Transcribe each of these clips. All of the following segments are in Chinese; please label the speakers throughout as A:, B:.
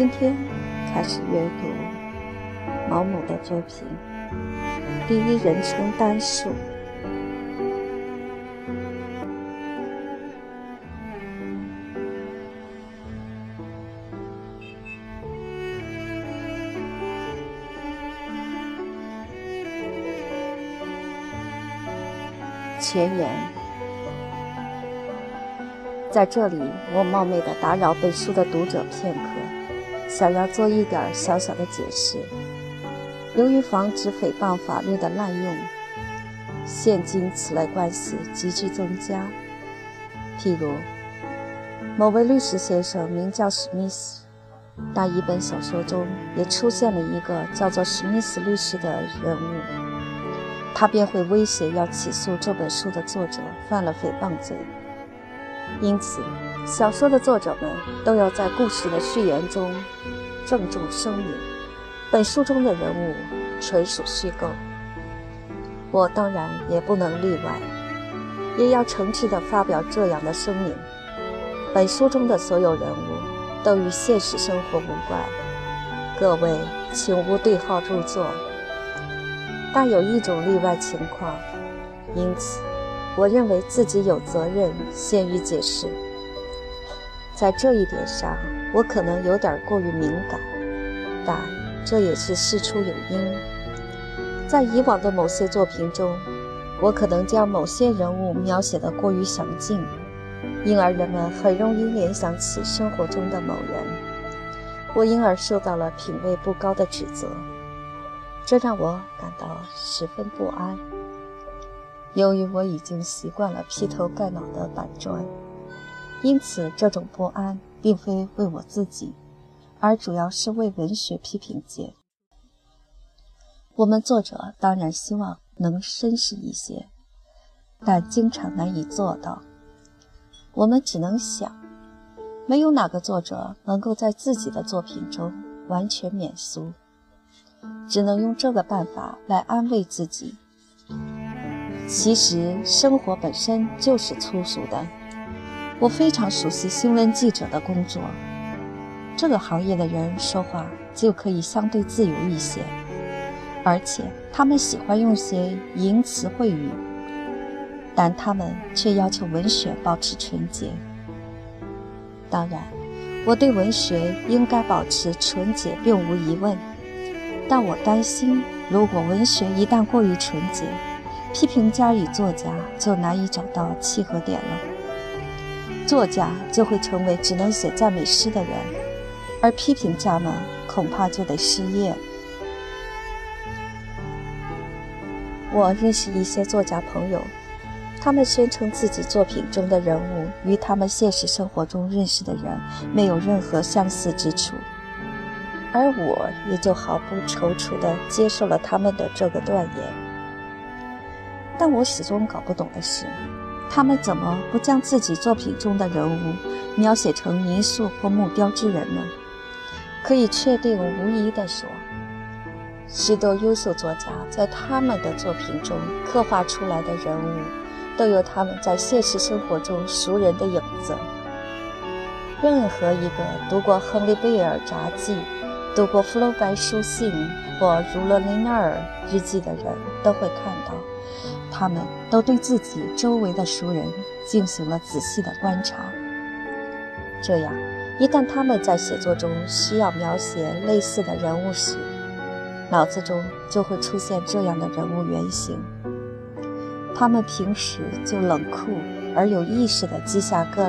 A: 今天开始阅读毛姆的作品《第一人称单数》。前言。在这里，我冒昧的打扰本书的读者片刻，想要做一点小小的解释。由于防止诽谤法律的滥用，现今此类官司急剧增加。譬如，某位律师先生名叫史密斯，但一本小说中也出现了一个叫做史密斯律师的人物，他便会威胁要起诉这本书的作者犯了诽谤罪。因此，小说的作者们都要在故事的序言中郑重声明：本书中的人物纯属虚构。我当然也不能例外，也要诚挚地发表这样的声明：本书中的所有人物都与现实生活无关。各位，请勿对号入座。但有一种例外情况，因此。我认为自己有责任先于解释，在这一点上，我可能有点过于敏感，但这也是事出有因。在以往的某些作品中，我可能将某些人物描写得过于详尽，因而人们很容易联想起生活中的某人，我因而受到了品味不高的指责，这让我感到十分不安。由于我已经习惯了劈头盖脑的板砖，因此这种不安并非为我自己，而主要是为文学批评界。我们作者当然希望能绅士一些，但经常难以做到。我们只能想，没有哪个作者能够在自己的作品中完全免俗，只能用这个办法来安慰自己。其实生活本身就是粗俗的。我非常熟悉新闻记者的工作，这个行业的人说话就可以相对自由一些，而且他们喜欢用些淫词秽语，但他们却要求文学保持纯洁。当然，我对文学应该保持纯洁并无疑问，但我担心，如果文学一旦过于纯洁，批评家与作家就难以找到契合点了，作家就会成为只能写赞美诗的人，而批评家们恐怕就得失业。我认识一些作家朋友，他们宣称自己作品中的人物与他们现实生活中认识的人没有任何相似之处，而我也就毫不踌躇地接受了他们的这个断言。但我始终搞不懂的是，他们怎么不将自己作品中的人物描写成泥塑或目标之人呢？可以确定无疑地说，许多优秀作家在他们的作品中刻画出来的人物，都有他们在现实生活中熟人的影子。任何一个读过亨利·贝尔札记、读过福楼白书信或儒勒·林纳尔日记的人都会看到。他们都对自己周围的熟人进行了仔细的观察，这样，一旦他们在写作中需要描写类似的人物时，脑子中就会出现这样的人物原型。他们平时就冷酷而有意识地记下各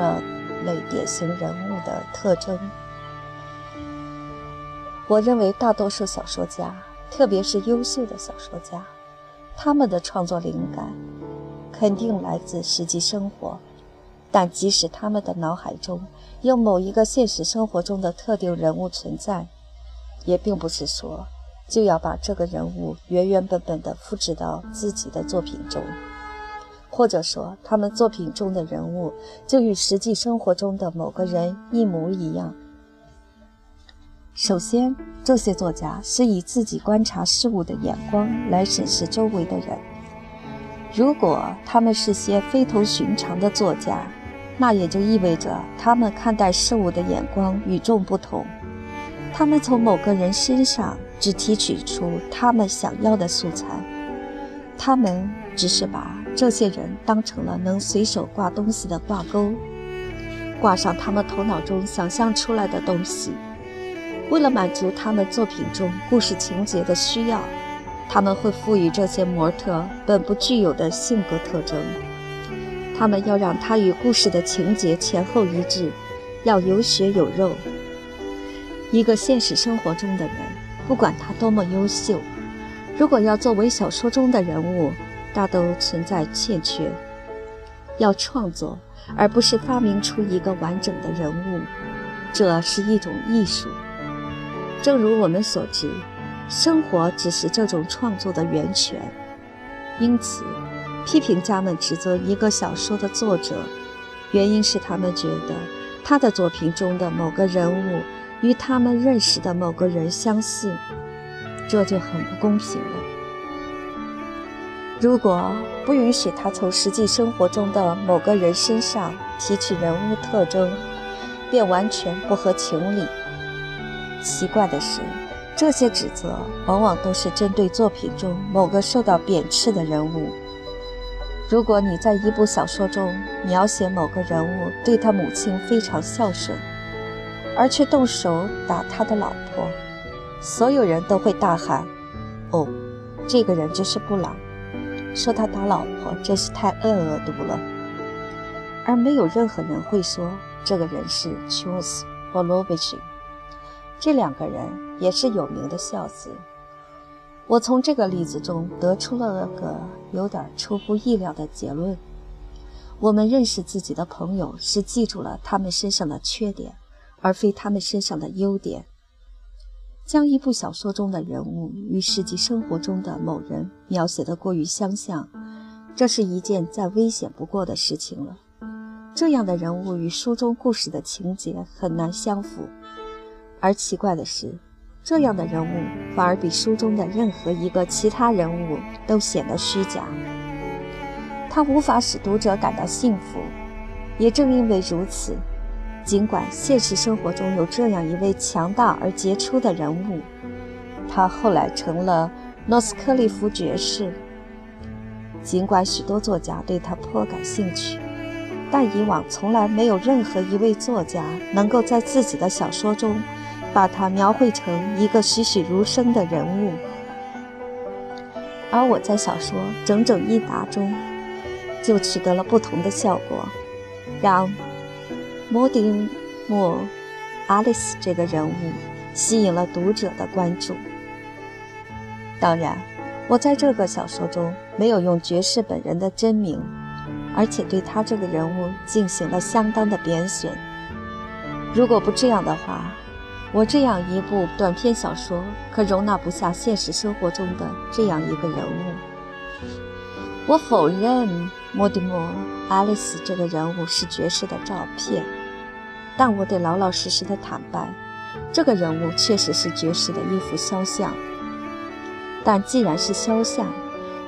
A: 类典型人物的特征。我认为大多数小说家，特别是优秀的小说家。他们的创作灵感肯定来自实际生活，但即使他们的脑海中有某一个现实生活中的特定人物存在，也并不是说就要把这个人物原原本本地复制到自己的作品中，或者说他们作品中的人物就与实际生活中的某个人一模一样。首先，这些作家是以自己观察事物的眼光来审视周围的人。如果他们是些非同寻常的作家，那也就意味着他们看待事物的眼光与众不同。他们从某个人身上只提取出他们想要的素材，他们只是把这些人当成了能随手挂东西的挂钩，挂上他们头脑中想象出来的东西。为了满足他们作品中故事情节的需要，他们会赋予这些模特本不具有的性格特征。他们要让他与故事的情节前后一致，要有血有肉。一个现实生活中的人，不管他多么优秀，如果要作为小说中的人物，大都存在欠缺。要创作，而不是发明出一个完整的人物，这是一种艺术。正如我们所知，生活只是这种创作的源泉。因此。批评家们指责一个小说的作者，原因是他们觉得他的作品中的某个人物与他们认识的某个人相似，这就很不公平了。如果不允许他从实际生活中的某个人身上提取人物特征，便完全不合情理。奇怪的是，这些指责往往都是针对作品中某个受到贬斥的人物。如果你在一部小说中描写某个人物对他母亲非常孝顺，而却动手打他的老婆，所有人都会大喊：“哦，这个人就是布朗，说他打老婆真是太恶恶毒了。”而没有任何人会说这个人是琼斯或罗贝奇，这两个人也是有名的孝子。我从这个例子中得出了个有点出乎意料的结论：我们认识自己的朋友是记住了他们身上的缺点，而非他们身上的优点。将一部小说中的人物与实际生活中的某人描写得过于相像，这是一件再危险不过的事情了。这样的人物与书中故事的情节很难相符。而奇怪的是。这样的人物反而比书中的任何一个其他人物都显得虚假。他无法使读者感到幸福。也正因为如此，尽管现实生活中有这样一位强大而杰出的人物，他后来成了诺斯克利夫爵士。尽管许多作家对他颇感兴趣，但以往从来没有任何一位作家能够在自己的小说中。把他描绘成一个栩栩如生的人物，而我在小说整整一沓中，就取得了不同的效果，让莫丁莫·阿丽斯这个人物吸引了读者的关注。当然，我在这个小说中没有用爵士本人的真名，而且对他这个人物进行了相当的贬损。如果不这样的话，我这样一部短篇小说，可容纳不下现实生活中的这样一个人物。我否认莫蒂莫·爱丽丝这个人物是爵士的照片，但我得老老实实的坦白，这个人物确实是爵士的一幅肖像。但既然是肖像，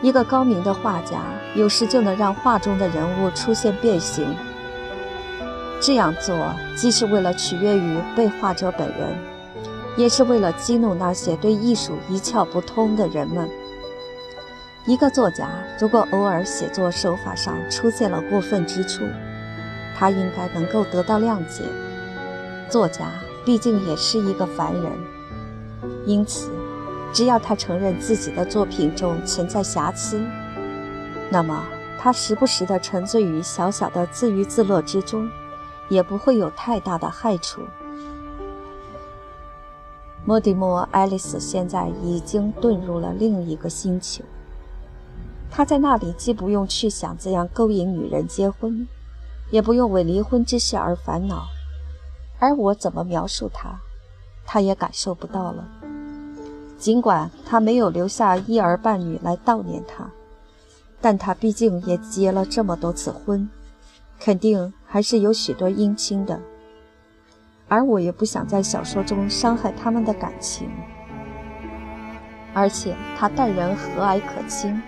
A: 一个高明的画家有时就能让画中的人物出现变形。这样做既是为了取悦于被画者本人，也是为了激怒那些对艺术一窍不通的人们。一个作家如果偶尔写作手法上出现了过分之处，他应该能够得到谅解。作家毕竟也是一个凡人，因此，只要他承认自己的作品中存在瑕疵，那么他时不时地沉醉于小小的自娱自乐之中。也不会有太大的害处。莫蒂莫·爱丽丝现在已经遁入了另一个星球。他在那里既不用去想怎样勾引女人结婚，也不用为离婚之事而烦恼。而我怎么描述他，他也感受不到了。尽管他没有留下一儿半女来悼念他，但他毕竟也结了这么多次婚。肯定还是有许多姻亲的，而我也不想在小说中伤害他们的感情。而且他待人和蔼可亲，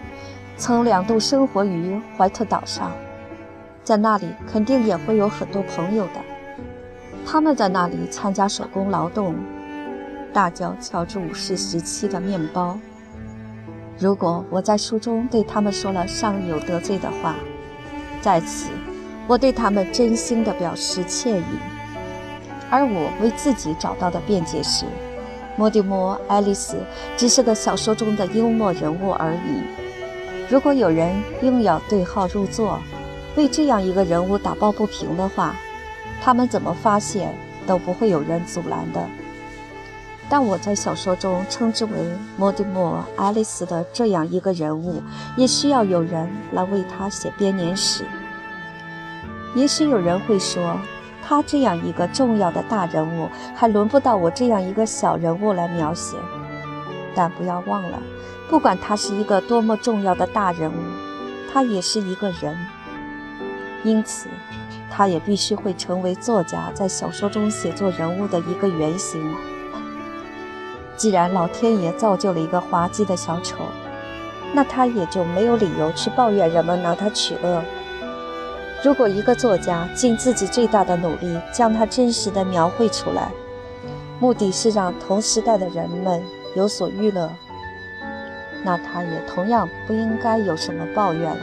A: 曾两度生活于怀特岛上。在那里肯定也会有很多朋友的，他们在那里参加手工劳动，大嚼乔治五世时期的面包。如果我在书中对他们说了尚有得罪的话，在此我对他们真心的表示歉意。而我为自己找到的辩解是，莫蒂莫·爱丽丝只是个小说中的幽默人物而已。如果有人硬要对号入座，为这样一个人物打抱不平的话，他们怎么发泄都不会有人阻拦的。但我在小说中称之为莫蒂莫·爱丽丝的这样一个人物，也需要有人来为他写编年史。也许有人会说，他这样一个重要的大人物，还轮不到我这样一个小人物来描写。但不要忘了，不管他是一个多么重要的大人物，他也是一个人。因此，他也必须会成为作家在小说中写作人物的一个原型。既然老天爷造就了一个滑稽的小丑，那他也就没有理由去抱怨人们拿他取乐。如果一个作家尽自己最大的努力将他真实的描绘出来，目的是让同时代的人们有所娱乐，那他也同样不应该有什么抱怨了。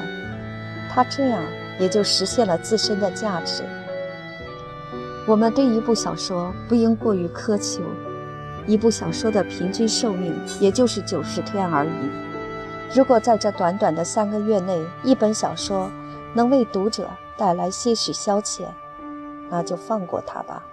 A: 他这样。也就实现了自身的价值。我们对一部小说不应过于苛求，一部小说的平均寿命也就是九十天而已。如果在这短短的三个月内，一本小说能为读者带来些许消遣，那就放过他吧。